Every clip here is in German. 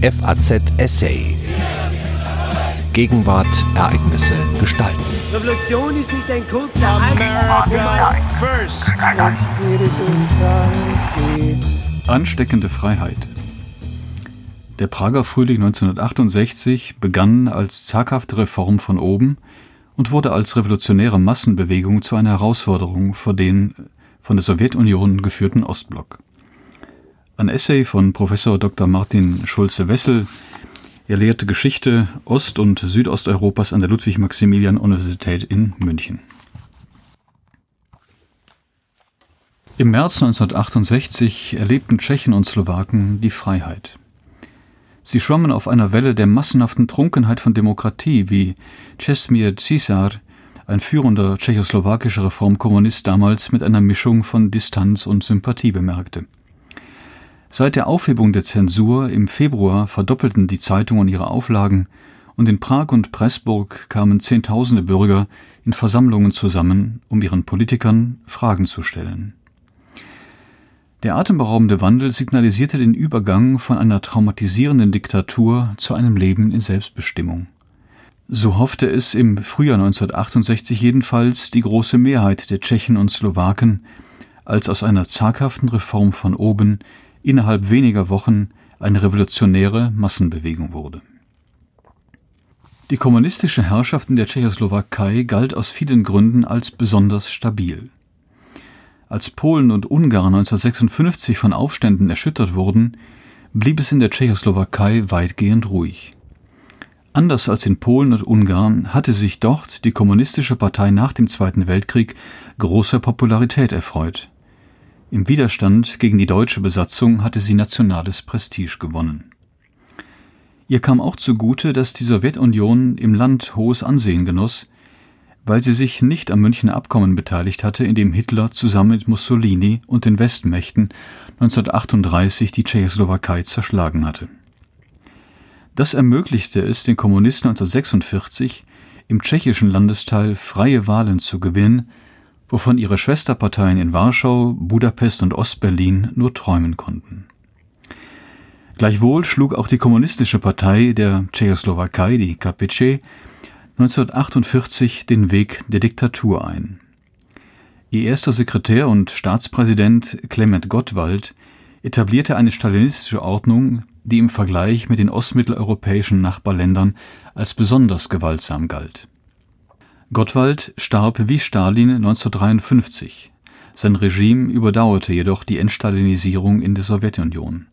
FAZ Essay. Gegenwart, Ereignisse, Gestalten. Revolution ist nicht ein kurzer first. Ansteckende Freiheit. Der Prager Frühling 1968 begann als zaghafte Reform von oben und wurde als revolutionäre Massenbewegung zu einer Herausforderung vor den von der Sowjetunion geführten Ostblock. Ein Essay von Professor Dr. Martin Schulze-Wessel. Er lehrte Geschichte Ost- und Südosteuropas an der Ludwig-Maximilian-Universität in München. Im März 1968 erlebten Tschechen und Slowaken die Freiheit. Sie schwammen auf einer Welle der massenhaften Trunkenheit von Demokratie, wie Czesmir Cisar, ein führender tschechoslowakischer Reformkommunist damals mit einer Mischung von Distanz und Sympathie bemerkte. Seit der Aufhebung der Zensur im Februar verdoppelten die Zeitungen ihre Auflagen und in Prag und Pressburg kamen Zehntausende Bürger in Versammlungen zusammen, um ihren Politikern Fragen zu stellen. Der atemberaubende Wandel signalisierte den Übergang von einer traumatisierenden Diktatur zu einem Leben in Selbstbestimmung. So hoffte es im Frühjahr 1968 jedenfalls die große Mehrheit der Tschechen und Slowaken, als aus einer zaghaften Reform von oben innerhalb weniger Wochen eine revolutionäre Massenbewegung wurde. Die kommunistische Herrschaft in der Tschechoslowakei galt aus vielen Gründen als besonders stabil. Als Polen und Ungarn 1956 von Aufständen erschüttert wurden, blieb es in der Tschechoslowakei weitgehend ruhig. Anders als in Polen und Ungarn hatte sich dort die Kommunistische Partei nach dem Zweiten Weltkrieg großer Popularität erfreut. Im Widerstand gegen die deutsche Besatzung hatte sie nationales Prestige gewonnen. Ihr kam auch zugute, dass die Sowjetunion im Land hohes Ansehen genoss, weil sie sich nicht am Münchner Abkommen beteiligt hatte, in dem Hitler zusammen mit Mussolini und den Westmächten 1938 die Tschechoslowakei zerschlagen hatte. Das ermöglichte es den Kommunisten 1946 im tschechischen Landesteil freie Wahlen zu gewinnen, wovon ihre Schwesterparteien in Warschau, Budapest und Ostberlin nur träumen konnten. Gleichwohl schlug auch die kommunistische Partei der Tschechoslowakei, die KPC, 1948 den Weg der Diktatur ein. Ihr erster Sekretär und Staatspräsident Clement Gottwald etablierte eine stalinistische Ordnung, die im Vergleich mit den ostmitteleuropäischen Nachbarländern als besonders gewaltsam galt. Gottwald starb wie Stalin 1953. Sein Regime überdauerte jedoch die Entstalinisierung in der Sowjetunion.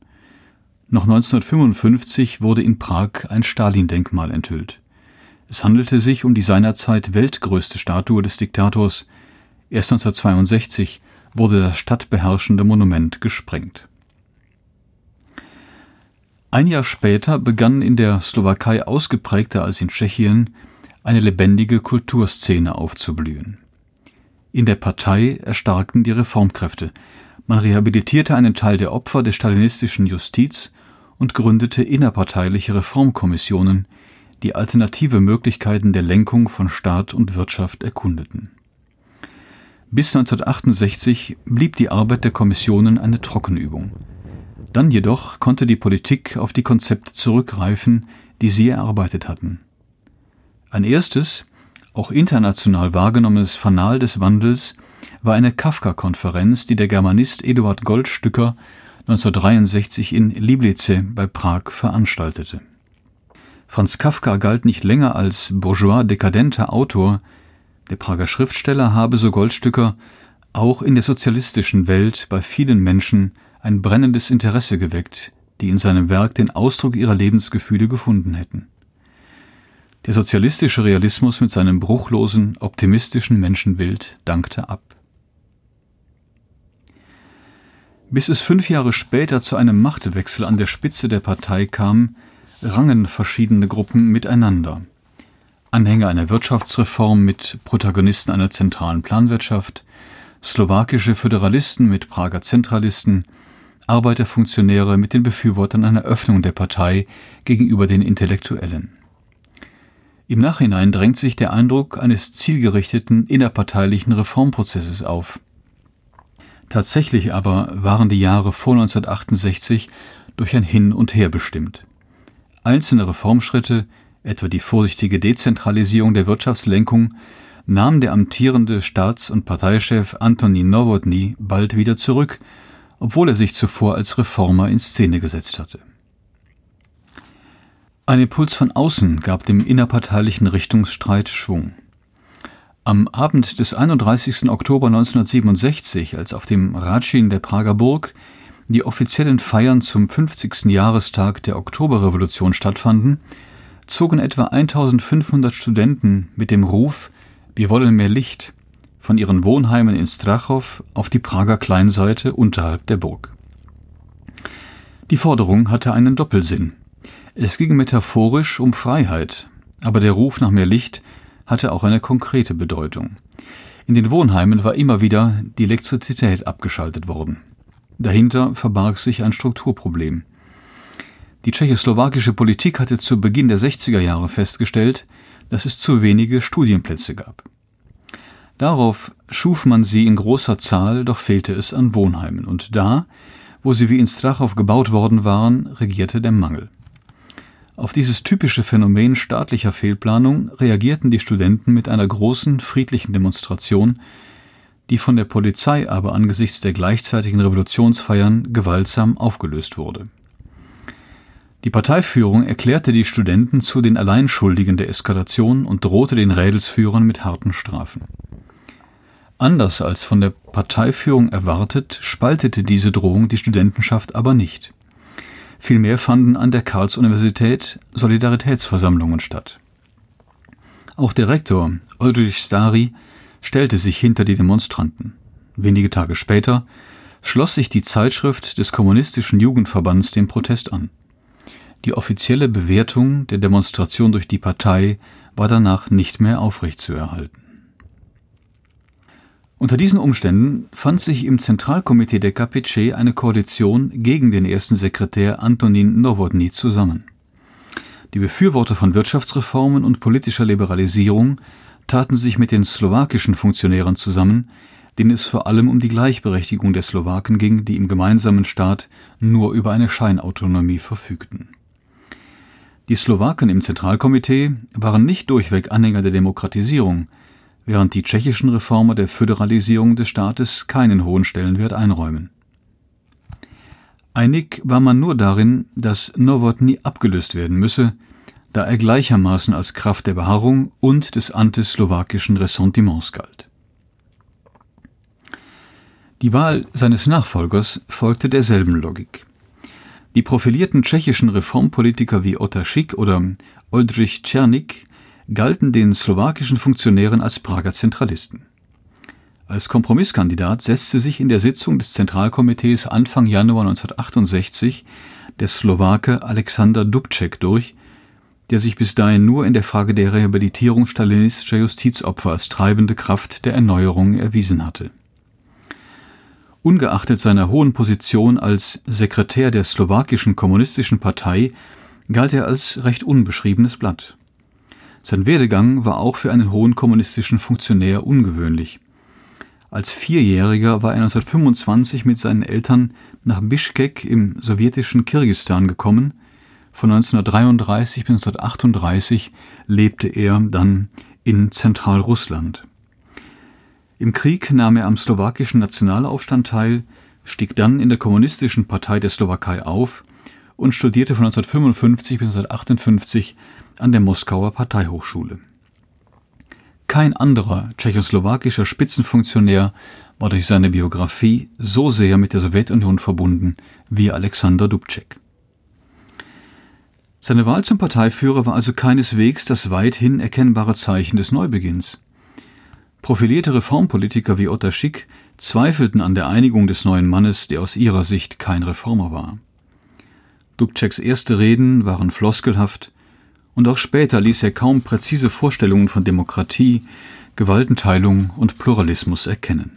Noch 1955 wurde in Prag ein Stalin-Denkmal enthüllt. Es handelte sich um die seinerzeit weltgrößte Statue des Diktators. Erst 1962 wurde das stadtbeherrschende Monument gesprengt. Ein Jahr später begann in der Slowakei ausgeprägter als in Tschechien eine lebendige Kulturszene aufzublühen. In der Partei erstarkten die Reformkräfte. Man rehabilitierte einen Teil der Opfer der stalinistischen Justiz und gründete innerparteiliche Reformkommissionen, die alternative Möglichkeiten der Lenkung von Staat und Wirtschaft erkundeten. Bis 1968 blieb die Arbeit der Kommissionen eine Trockenübung. Dann jedoch konnte die Politik auf die Konzepte zurückgreifen, die sie erarbeitet hatten. Ein erstes, auch international wahrgenommenes Fanal des Wandels war eine Kafka-Konferenz, die der Germanist Eduard Goldstücker 1963 in Liblice bei Prag veranstaltete. Franz Kafka galt nicht länger als bourgeois dekadenter Autor, der Prager Schriftsteller habe, so Goldstücker, auch in der sozialistischen Welt bei vielen Menschen ein brennendes Interesse geweckt, die in seinem Werk den Ausdruck ihrer Lebensgefühle gefunden hätten. Der sozialistische Realismus mit seinem bruchlosen, optimistischen Menschenbild dankte ab. Bis es fünf Jahre später zu einem Machtwechsel an der Spitze der Partei kam, rangen verschiedene Gruppen miteinander. Anhänger einer Wirtschaftsreform mit Protagonisten einer zentralen Planwirtschaft, slowakische Föderalisten mit Prager Zentralisten, Arbeiterfunktionäre mit den Befürwortern einer Öffnung der Partei gegenüber den Intellektuellen. Im Nachhinein drängt sich der Eindruck eines zielgerichteten innerparteilichen Reformprozesses auf. Tatsächlich aber waren die Jahre vor 1968 durch ein Hin und Her bestimmt. Einzelne Reformschritte, etwa die vorsichtige Dezentralisierung der Wirtschaftslenkung, nahm der amtierende Staats- und Parteichef Antonin Nowotny bald wieder zurück, obwohl er sich zuvor als Reformer in Szene gesetzt hatte. Ein Impuls von außen gab dem innerparteilichen Richtungsstreit Schwung. Am Abend des 31. Oktober 1967, als auf dem Ratschin der Prager Burg die offiziellen Feiern zum 50. Jahrestag der Oktoberrevolution stattfanden, zogen etwa 1500 Studenten mit dem Ruf Wir wollen mehr Licht von ihren Wohnheimen in Strachow auf die Prager Kleinseite unterhalb der Burg. Die Forderung hatte einen Doppelsinn. Es ging metaphorisch um Freiheit, aber der Ruf nach mehr Licht hatte auch eine konkrete Bedeutung. In den Wohnheimen war immer wieder die Elektrizität abgeschaltet worden. Dahinter verbarg sich ein Strukturproblem. Die tschechoslowakische Politik hatte zu Beginn der 60er Jahre festgestellt, dass es zu wenige Studienplätze gab. Darauf schuf man sie in großer Zahl, doch fehlte es an Wohnheimen, und da, wo sie wie in Strachow gebaut worden waren, regierte der Mangel. Auf dieses typische Phänomen staatlicher Fehlplanung reagierten die Studenten mit einer großen friedlichen Demonstration, die von der Polizei aber angesichts der gleichzeitigen Revolutionsfeiern gewaltsam aufgelöst wurde. Die Parteiführung erklärte die Studenten zu den Alleinschuldigen der Eskalation und drohte den Rädelsführern mit harten Strafen. Anders als von der Parteiführung erwartet, spaltete diese Drohung die Studentenschaft aber nicht. Vielmehr fanden an der Karls-Universität Solidaritätsversammlungen statt. Auch der Rektor Ulrich Stari stellte sich hinter die Demonstranten. Wenige Tage später schloss sich die Zeitschrift des Kommunistischen Jugendverbands dem Protest an. Die offizielle Bewertung der Demonstration durch die Partei war danach nicht mehr aufrechtzuerhalten. Unter diesen Umständen fand sich im Zentralkomitee der KPC eine Koalition gegen den ersten Sekretär Antonin Nowotny zusammen. Die Befürworter von Wirtschaftsreformen und politischer Liberalisierung taten sich mit den slowakischen Funktionären zusammen, denen es vor allem um die Gleichberechtigung der Slowaken ging, die im gemeinsamen Staat nur über eine Scheinautonomie verfügten. Die Slowaken im Zentralkomitee waren nicht durchweg Anhänger der Demokratisierung, während die tschechischen Reformer der Föderalisierung des Staates keinen hohen Stellenwert einräumen. Einig war man nur darin, dass Nowotny abgelöst werden müsse, da er gleichermaßen als Kraft der Beharrung und des antislowakischen Ressentiments galt. Die Wahl seines Nachfolgers folgte derselben Logik. Die profilierten tschechischen Reformpolitiker wie Otta Schick oder Oldrich Czernik galten den slowakischen Funktionären als Prager Zentralisten. Als Kompromisskandidat setzte sich in der Sitzung des Zentralkomitees Anfang Januar 1968 der Slowake Alexander Dubček durch, der sich bis dahin nur in der Frage der Rehabilitierung stalinistischer Justizopfer als treibende Kraft der Erneuerung erwiesen hatte. Ungeachtet seiner hohen Position als Sekretär der slowakischen kommunistischen Partei galt er als recht unbeschriebenes Blatt. Sein Werdegang war auch für einen hohen kommunistischen Funktionär ungewöhnlich. Als Vierjähriger war er 1925 mit seinen Eltern nach Bischkek im sowjetischen Kirgisistan gekommen. Von 1933 bis 1938 lebte er dann in Zentralrussland. Im Krieg nahm er am slowakischen Nationalaufstand teil, stieg dann in der Kommunistischen Partei der Slowakei auf und studierte von 1955 bis 1958 an der Moskauer Parteihochschule. Kein anderer tschechoslowakischer Spitzenfunktionär war durch seine Biografie so sehr mit der Sowjetunion verbunden wie Alexander Dubček. Seine Wahl zum Parteiführer war also keineswegs das weithin erkennbare Zeichen des Neubeginns. Profilierte Reformpolitiker wie Otta Schick zweifelten an der Einigung des neuen Mannes, der aus ihrer Sicht kein Reformer war. Dubčeks erste Reden waren floskelhaft, und auch später ließ er kaum präzise Vorstellungen von Demokratie, Gewaltenteilung und Pluralismus erkennen.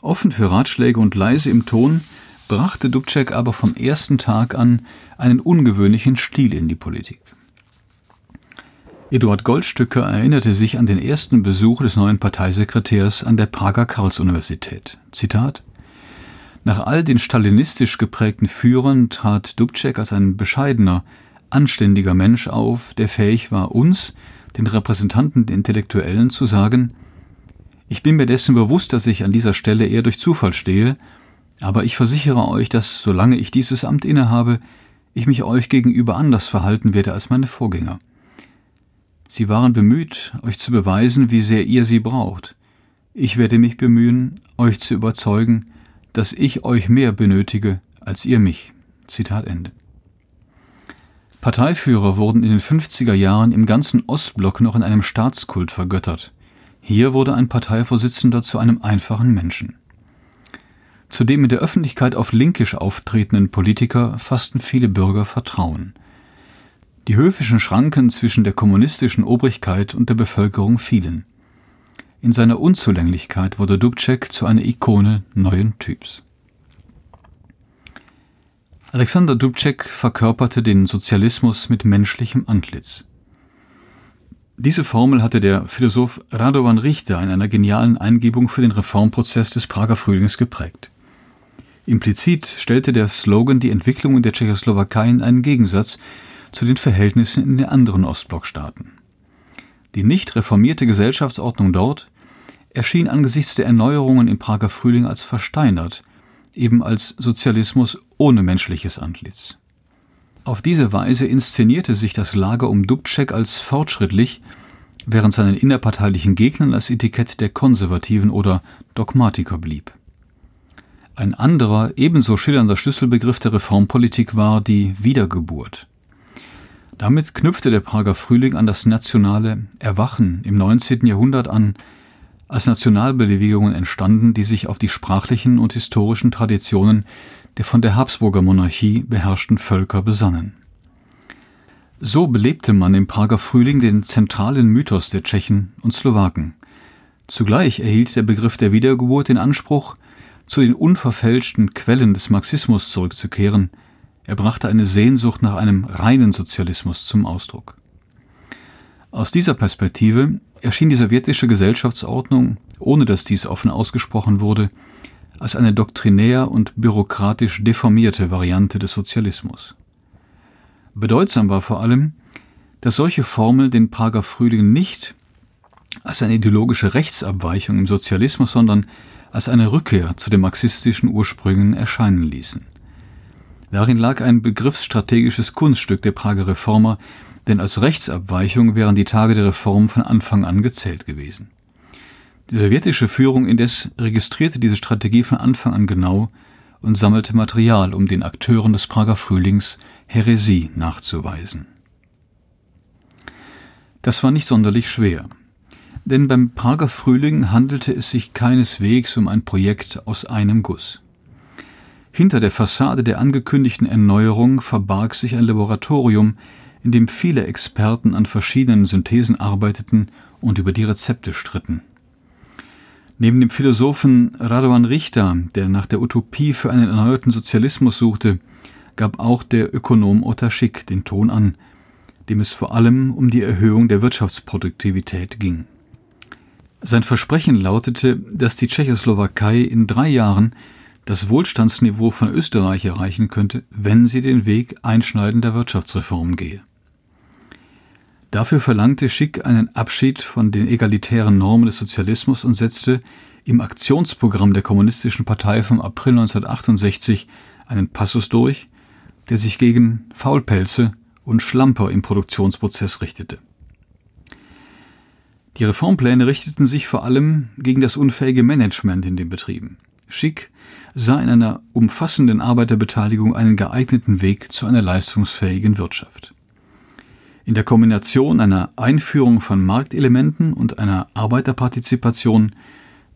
Offen für Ratschläge und leise im Ton brachte Dubček aber vom ersten Tag an einen ungewöhnlichen Stil in die Politik. Eduard Goldstücker erinnerte sich an den ersten Besuch des neuen Parteisekretärs an der Prager Karls-Universität. Zitat Nach all den stalinistisch geprägten Führern trat Dubček als ein bescheidener, anständiger Mensch auf, der fähig war, uns, den Repräsentanten der Intellektuellen, zu sagen, ich bin mir dessen bewusst, dass ich an dieser Stelle eher durch Zufall stehe, aber ich versichere euch, dass solange ich dieses Amt innehabe, ich mich euch gegenüber anders verhalten werde als meine Vorgänger. Sie waren bemüht, euch zu beweisen, wie sehr ihr sie braucht. Ich werde mich bemühen, euch zu überzeugen, dass ich euch mehr benötige als ihr mich. Zitat Ende. Parteiführer wurden in den 50er Jahren im ganzen Ostblock noch in einem Staatskult vergöttert. Hier wurde ein Parteivorsitzender zu einem einfachen Menschen. Zu dem in der Öffentlichkeit auf Linkisch auftretenden Politiker fassten viele Bürger Vertrauen. Die höfischen Schranken zwischen der kommunistischen Obrigkeit und der Bevölkerung fielen. In seiner Unzulänglichkeit wurde Dubček zu einer Ikone neuen Typs. Alexander Dubček verkörperte den Sozialismus mit menschlichem Antlitz. Diese Formel hatte der Philosoph Radovan Richter in einer genialen Eingebung für den Reformprozess des Prager Frühlings geprägt. Implizit stellte der Slogan die Entwicklung in der Tschechoslowakei in einen Gegensatz zu den Verhältnissen in den anderen Ostblockstaaten. Die nicht reformierte Gesellschaftsordnung dort erschien angesichts der Erneuerungen im Prager Frühling als versteinert, eben als Sozialismus ohne menschliches Antlitz. Auf diese Weise inszenierte sich das Lager um Dubček als fortschrittlich, während seinen innerparteilichen Gegnern das Etikett der Konservativen oder Dogmatiker blieb. Ein anderer, ebenso schillernder Schlüsselbegriff der Reformpolitik war die Wiedergeburt. Damit knüpfte der Prager Frühling an das nationale Erwachen im 19. Jahrhundert an, als Nationalbewegungen entstanden, die sich auf die sprachlichen und historischen Traditionen der von der Habsburger Monarchie beherrschten Völker besannen. So belebte man im Prager Frühling den zentralen Mythos der Tschechen und Slowaken. Zugleich erhielt der Begriff der Wiedergeburt den Anspruch, zu den unverfälschten Quellen des Marxismus zurückzukehren. Er brachte eine Sehnsucht nach einem reinen Sozialismus zum Ausdruck. Aus dieser Perspektive erschien die sowjetische Gesellschaftsordnung, ohne dass dies offen ausgesprochen wurde, als eine doktrinär und bürokratisch deformierte Variante des Sozialismus. Bedeutsam war vor allem, dass solche Formel den Prager Frühling nicht als eine ideologische Rechtsabweichung im Sozialismus, sondern als eine Rückkehr zu den marxistischen Ursprüngen erscheinen ließen. Darin lag ein begriffsstrategisches Kunststück der Prager Reformer, denn als Rechtsabweichung wären die Tage der Reform von Anfang an gezählt gewesen. Die sowjetische Führung indes registrierte diese Strategie von Anfang an genau und sammelte Material, um den Akteuren des Prager Frühlings Häresie nachzuweisen. Das war nicht sonderlich schwer, denn beim Prager Frühling handelte es sich keineswegs um ein Projekt aus einem Guss. Hinter der Fassade der angekündigten Erneuerung verbarg sich ein Laboratorium, in dem viele Experten an verschiedenen Synthesen arbeiteten und über die Rezepte stritten. Neben dem Philosophen Radovan Richter, der nach der Utopie für einen erneuerten Sozialismus suchte, gab auch der Ökonom Otaschik den Ton an, dem es vor allem um die Erhöhung der Wirtschaftsproduktivität ging. Sein Versprechen lautete, dass die Tschechoslowakei in drei Jahren das Wohlstandsniveau von Österreich erreichen könnte, wenn sie den Weg einschneidender Wirtschaftsreformen gehe. Dafür verlangte Schick einen Abschied von den egalitären Normen des Sozialismus und setzte im Aktionsprogramm der Kommunistischen Partei vom April 1968 einen Passus durch, der sich gegen Faulpelze und Schlamper im Produktionsprozess richtete. Die Reformpläne richteten sich vor allem gegen das unfähige Management in den Betrieben. Schick sah in einer umfassenden Arbeiterbeteiligung einen geeigneten Weg zu einer leistungsfähigen Wirtschaft. In der Kombination einer Einführung von Marktelementen und einer Arbeiterpartizipation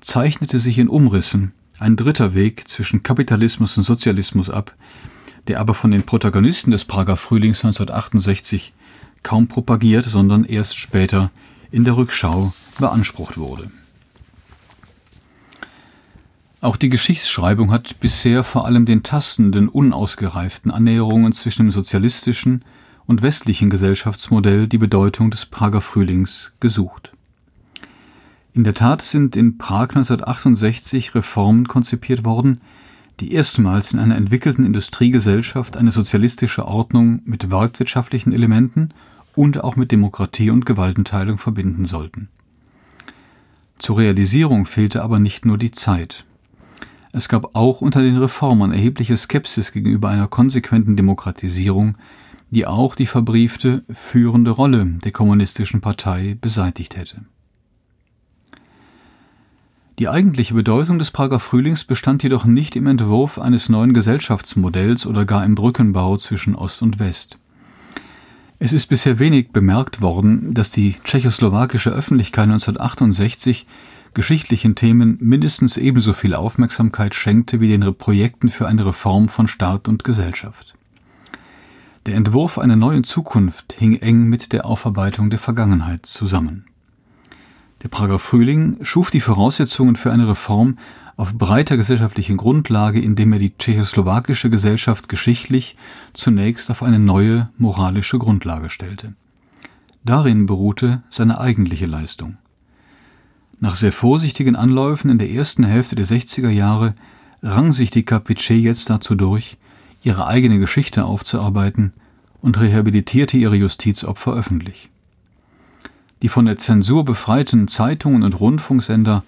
zeichnete sich in Umrissen ein dritter Weg zwischen Kapitalismus und Sozialismus ab, der aber von den Protagonisten des Prager Frühlings 1968 kaum propagiert, sondern erst später in der Rückschau beansprucht wurde. Auch die Geschichtsschreibung hat bisher vor allem den tastenden, unausgereiften Annäherungen zwischen dem sozialistischen und westlichen Gesellschaftsmodell die Bedeutung des Prager Frühlings gesucht. In der Tat sind in Prag 1968 Reformen konzipiert worden, die erstmals in einer entwickelten Industriegesellschaft eine sozialistische Ordnung mit marktwirtschaftlichen Elementen und auch mit Demokratie und Gewaltenteilung verbinden sollten. Zur Realisierung fehlte aber nicht nur die Zeit. Es gab auch unter den Reformern erhebliche Skepsis gegenüber einer konsequenten Demokratisierung, die auch die verbriefte führende Rolle der kommunistischen Partei beseitigt hätte. Die eigentliche Bedeutung des Prager Frühlings bestand jedoch nicht im Entwurf eines neuen Gesellschaftsmodells oder gar im Brückenbau zwischen Ost und West. Es ist bisher wenig bemerkt worden, dass die tschechoslowakische Öffentlichkeit 1968 geschichtlichen Themen mindestens ebenso viel Aufmerksamkeit schenkte wie den Projekten für eine Reform von Staat und Gesellschaft. Der Entwurf einer neuen Zukunft hing eng mit der Aufarbeitung der Vergangenheit zusammen. Der Prager Frühling schuf die Voraussetzungen für eine Reform auf breiter gesellschaftlicher Grundlage, indem er die tschechoslowakische Gesellschaft geschichtlich zunächst auf eine neue moralische Grundlage stellte. Darin beruhte seine eigentliche Leistung. Nach sehr vorsichtigen Anläufen in der ersten Hälfte der 60er Jahre rang sich die KPC jetzt dazu durch, ihre eigene Geschichte aufzuarbeiten und rehabilitierte ihre Justizopfer öffentlich. Die von der Zensur befreiten Zeitungen und Rundfunksender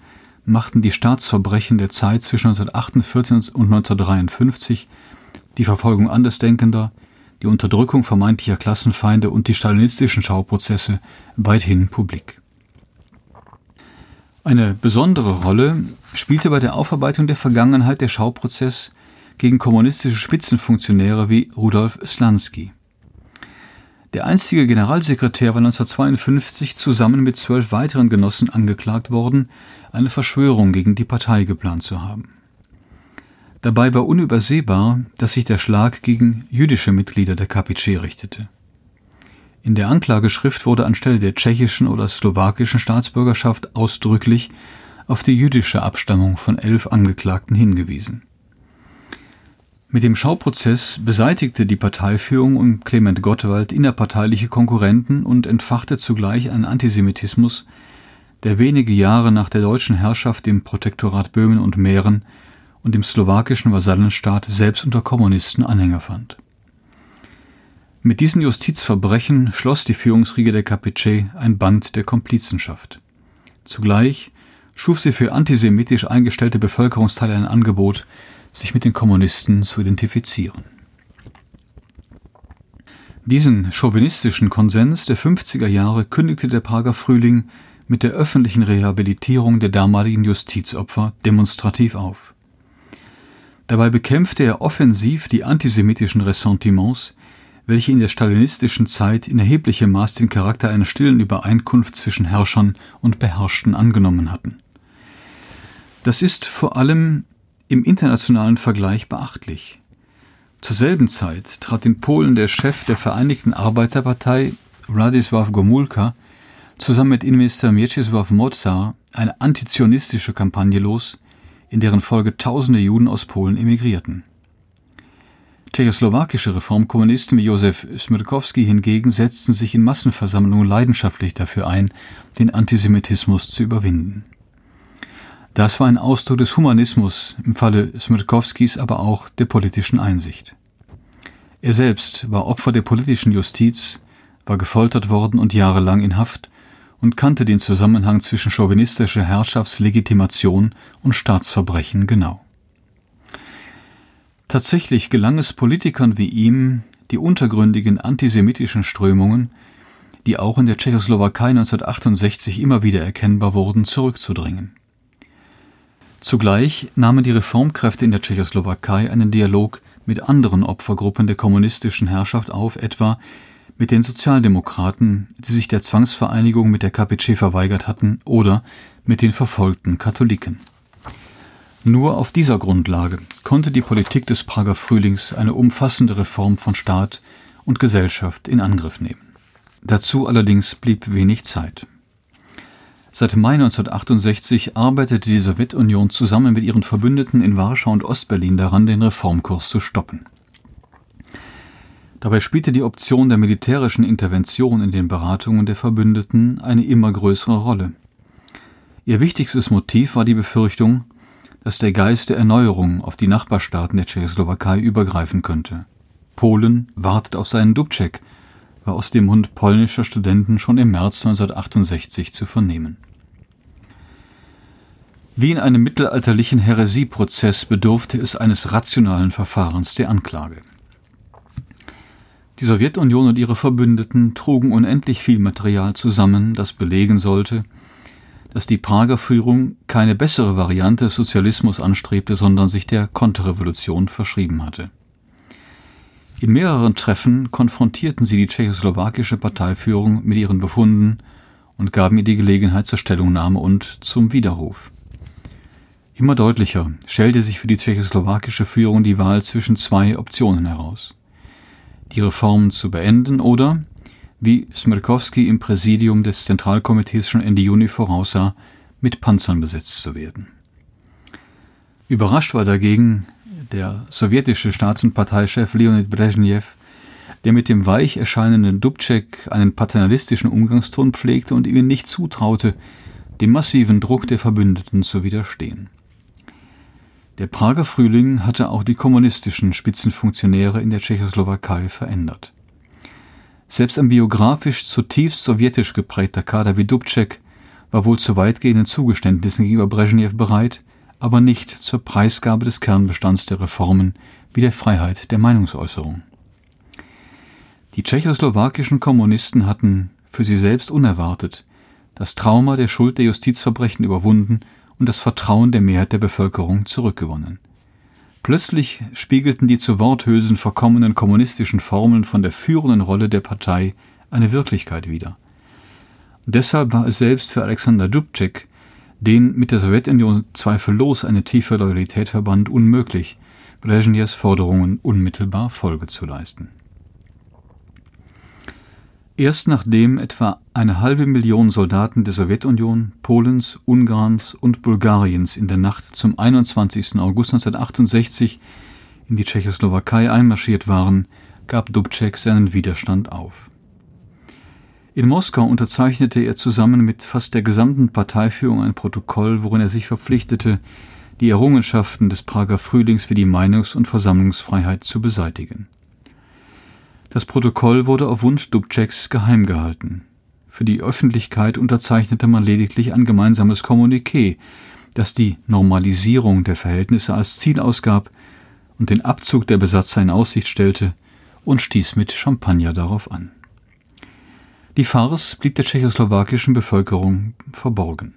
machten die Staatsverbrechen der Zeit zwischen 1948 und 1953, die Verfolgung Andersdenkender, die Unterdrückung vermeintlicher Klassenfeinde und die stalinistischen Schauprozesse weithin publik. Eine besondere Rolle spielte bei der Aufarbeitung der Vergangenheit der Schauprozess gegen kommunistische Spitzenfunktionäre wie Rudolf Slansky. Der einstige Generalsekretär war 1952 zusammen mit zwölf weiteren Genossen angeklagt worden, eine Verschwörung gegen die Partei geplant zu haben. Dabei war unübersehbar, dass sich der Schlag gegen jüdische Mitglieder der KPC richtete. In der Anklageschrift wurde anstelle der tschechischen oder slowakischen Staatsbürgerschaft ausdrücklich auf die jüdische Abstammung von elf Angeklagten hingewiesen. Mit dem Schauprozess beseitigte die Parteiführung um Clement Gottwald innerparteiliche Konkurrenten und entfachte zugleich einen Antisemitismus, der wenige Jahre nach der deutschen Herrschaft im Protektorat Böhmen und Mähren und im slowakischen Vasallenstaat selbst unter Kommunisten Anhänger fand. Mit diesen Justizverbrechen schloss die Führungsriege der KPC ein Band der Komplizenschaft. Zugleich schuf sie für antisemitisch eingestellte Bevölkerungsteile ein Angebot, sich mit den Kommunisten zu identifizieren. Diesen chauvinistischen Konsens der 50er Jahre kündigte der Prager Frühling mit der öffentlichen Rehabilitierung der damaligen Justizopfer demonstrativ auf. Dabei bekämpfte er offensiv die antisemitischen Ressentiments, welche in der stalinistischen Zeit in erheblichem Maß den Charakter einer stillen Übereinkunft zwischen Herrschern und Beherrschten angenommen hatten. Das ist vor allem im internationalen Vergleich beachtlich. Zur selben Zeit trat in Polen der Chef der Vereinigten Arbeiterpartei, Władysław Gomulka, zusammen mit Innenminister Mieczysław Mozar eine antizionistische Kampagne los, in deren Folge tausende Juden aus Polen emigrierten. Tschechoslowakische Reformkommunisten wie Josef Smrkowski hingegen setzten sich in Massenversammlungen leidenschaftlich dafür ein, den Antisemitismus zu überwinden. Das war ein Ausdruck des Humanismus, im Falle Smirkowskis aber auch der politischen Einsicht. Er selbst war Opfer der politischen Justiz, war gefoltert worden und jahrelang in Haft und kannte den Zusammenhang zwischen chauvinistischer Herrschaftslegitimation und Staatsverbrechen genau. Tatsächlich gelang es Politikern wie ihm, die untergründigen antisemitischen Strömungen, die auch in der Tschechoslowakei 1968 immer wieder erkennbar wurden, zurückzudrängen. Zugleich nahmen die Reformkräfte in der Tschechoslowakei einen Dialog mit anderen Opfergruppen der kommunistischen Herrschaft auf, etwa mit den Sozialdemokraten, die sich der Zwangsvereinigung mit der KPC verweigert hatten, oder mit den verfolgten Katholiken. Nur auf dieser Grundlage konnte die Politik des Prager Frühlings eine umfassende Reform von Staat und Gesellschaft in Angriff nehmen. Dazu allerdings blieb wenig Zeit. Seit Mai 1968 arbeitete die Sowjetunion zusammen mit ihren Verbündeten in Warschau und Ostberlin daran, den Reformkurs zu stoppen. Dabei spielte die Option der militärischen Intervention in den Beratungen der Verbündeten eine immer größere Rolle. Ihr wichtigstes Motiv war die Befürchtung, dass der Geist der Erneuerung auf die Nachbarstaaten der Tschechoslowakei übergreifen könnte. Polen wartet auf seinen Dubček, war aus dem Mund polnischer Studenten schon im März 1968 zu vernehmen. Wie in einem mittelalterlichen Häresieprozess bedurfte es eines rationalen Verfahrens der Anklage. Die Sowjetunion und ihre Verbündeten trugen unendlich viel Material zusammen, das belegen sollte, dass die Prager Führung keine bessere Variante des Sozialismus anstrebte, sondern sich der Konterrevolution verschrieben hatte. In mehreren Treffen konfrontierten sie die tschechoslowakische Parteiführung mit ihren Befunden und gaben ihr die Gelegenheit zur Stellungnahme und zum Widerruf. Immer deutlicher stellte sich für die tschechoslowakische Führung die Wahl zwischen zwei Optionen heraus die Reformen zu beenden oder, wie Smirkowski im Präsidium des Zentralkomitees schon Ende Juni voraussah, mit Panzern besetzt zu werden. Überrascht war dagegen der sowjetische Staats- und Parteichef Leonid Brezhnev, der mit dem weich erscheinenden Dubček einen paternalistischen Umgangston pflegte und ihm nicht zutraute, dem massiven Druck der Verbündeten zu widerstehen. Der Prager Frühling hatte auch die kommunistischen Spitzenfunktionäre in der Tschechoslowakei verändert. Selbst ein biografisch zutiefst sowjetisch geprägter Kader wie Dubček war wohl zu weitgehenden Zugeständnissen gegenüber Brezhnev bereit, aber nicht zur Preisgabe des Kernbestands der Reformen wie der Freiheit der Meinungsäußerung. Die tschechoslowakischen Kommunisten hatten, für sie selbst unerwartet, das Trauma der Schuld der Justizverbrechen überwunden und das Vertrauen der Mehrheit der Bevölkerung zurückgewonnen. Plötzlich spiegelten die zu Worthülsen verkommenen kommunistischen Formeln von der führenden Rolle der Partei eine Wirklichkeit wider. Deshalb war es selbst für Alexander Dubček, den mit der Sowjetunion zweifellos eine tiefe Loyalität verband, unmöglich, Brezhnevs Forderungen unmittelbar Folge zu leisten. Erst nachdem etwa eine halbe Million Soldaten der Sowjetunion, Polens, Ungarns und Bulgariens in der Nacht zum 21. August 1968 in die Tschechoslowakei einmarschiert waren, gab Dubček seinen Widerstand auf. In Moskau unterzeichnete er zusammen mit fast der gesamten Parteiführung ein Protokoll, worin er sich verpflichtete, die Errungenschaften des Prager Frühlings für die Meinungs- und Versammlungsfreiheit zu beseitigen. Das Protokoll wurde auf Wunsch Dubčeks geheim gehalten. Für die Öffentlichkeit unterzeichnete man lediglich ein gemeinsames Kommuniqué, das die Normalisierung der Verhältnisse als Ziel ausgab und den Abzug der Besatzer in Aussicht stellte und stieß mit Champagner darauf an. Die Farce blieb der tschechoslowakischen Bevölkerung verborgen.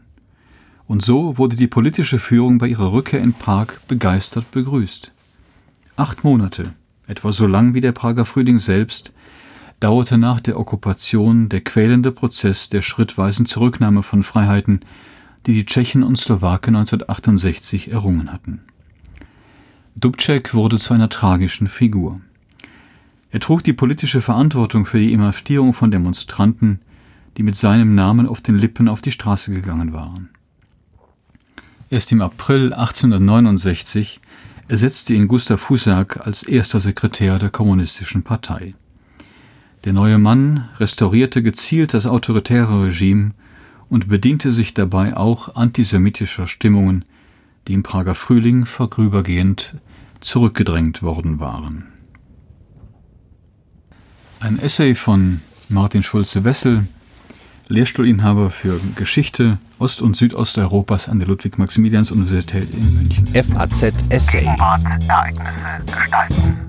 Und so wurde die politische Führung bei ihrer Rückkehr in Prag begeistert begrüßt. Acht Monate etwa so lang wie der Prager Frühling selbst, dauerte nach der Okkupation der quälende Prozess der schrittweisen Zurücknahme von Freiheiten, die die Tschechen und Slowaken 1968 errungen hatten. Dubček wurde zu einer tragischen Figur. Er trug die politische Verantwortung für die Inhaftierung von Demonstranten, die mit seinem Namen auf den Lippen auf die Straße gegangen waren. Erst im April 1869 ersetzte ihn Gustav Husak als erster Sekretär der Kommunistischen Partei. Der neue Mann restaurierte gezielt das autoritäre Regime und bediente sich dabei auch antisemitischer Stimmungen, die im Prager Frühling vorübergehend zurückgedrängt worden waren. Ein Essay von Martin Schulze-Wessel Lehrstuhlinhaber für Geschichte Ost- und Südosteuropas an der Ludwig-Maximilians-Universität in München. FAZ Essay. Ereignisse gestalten.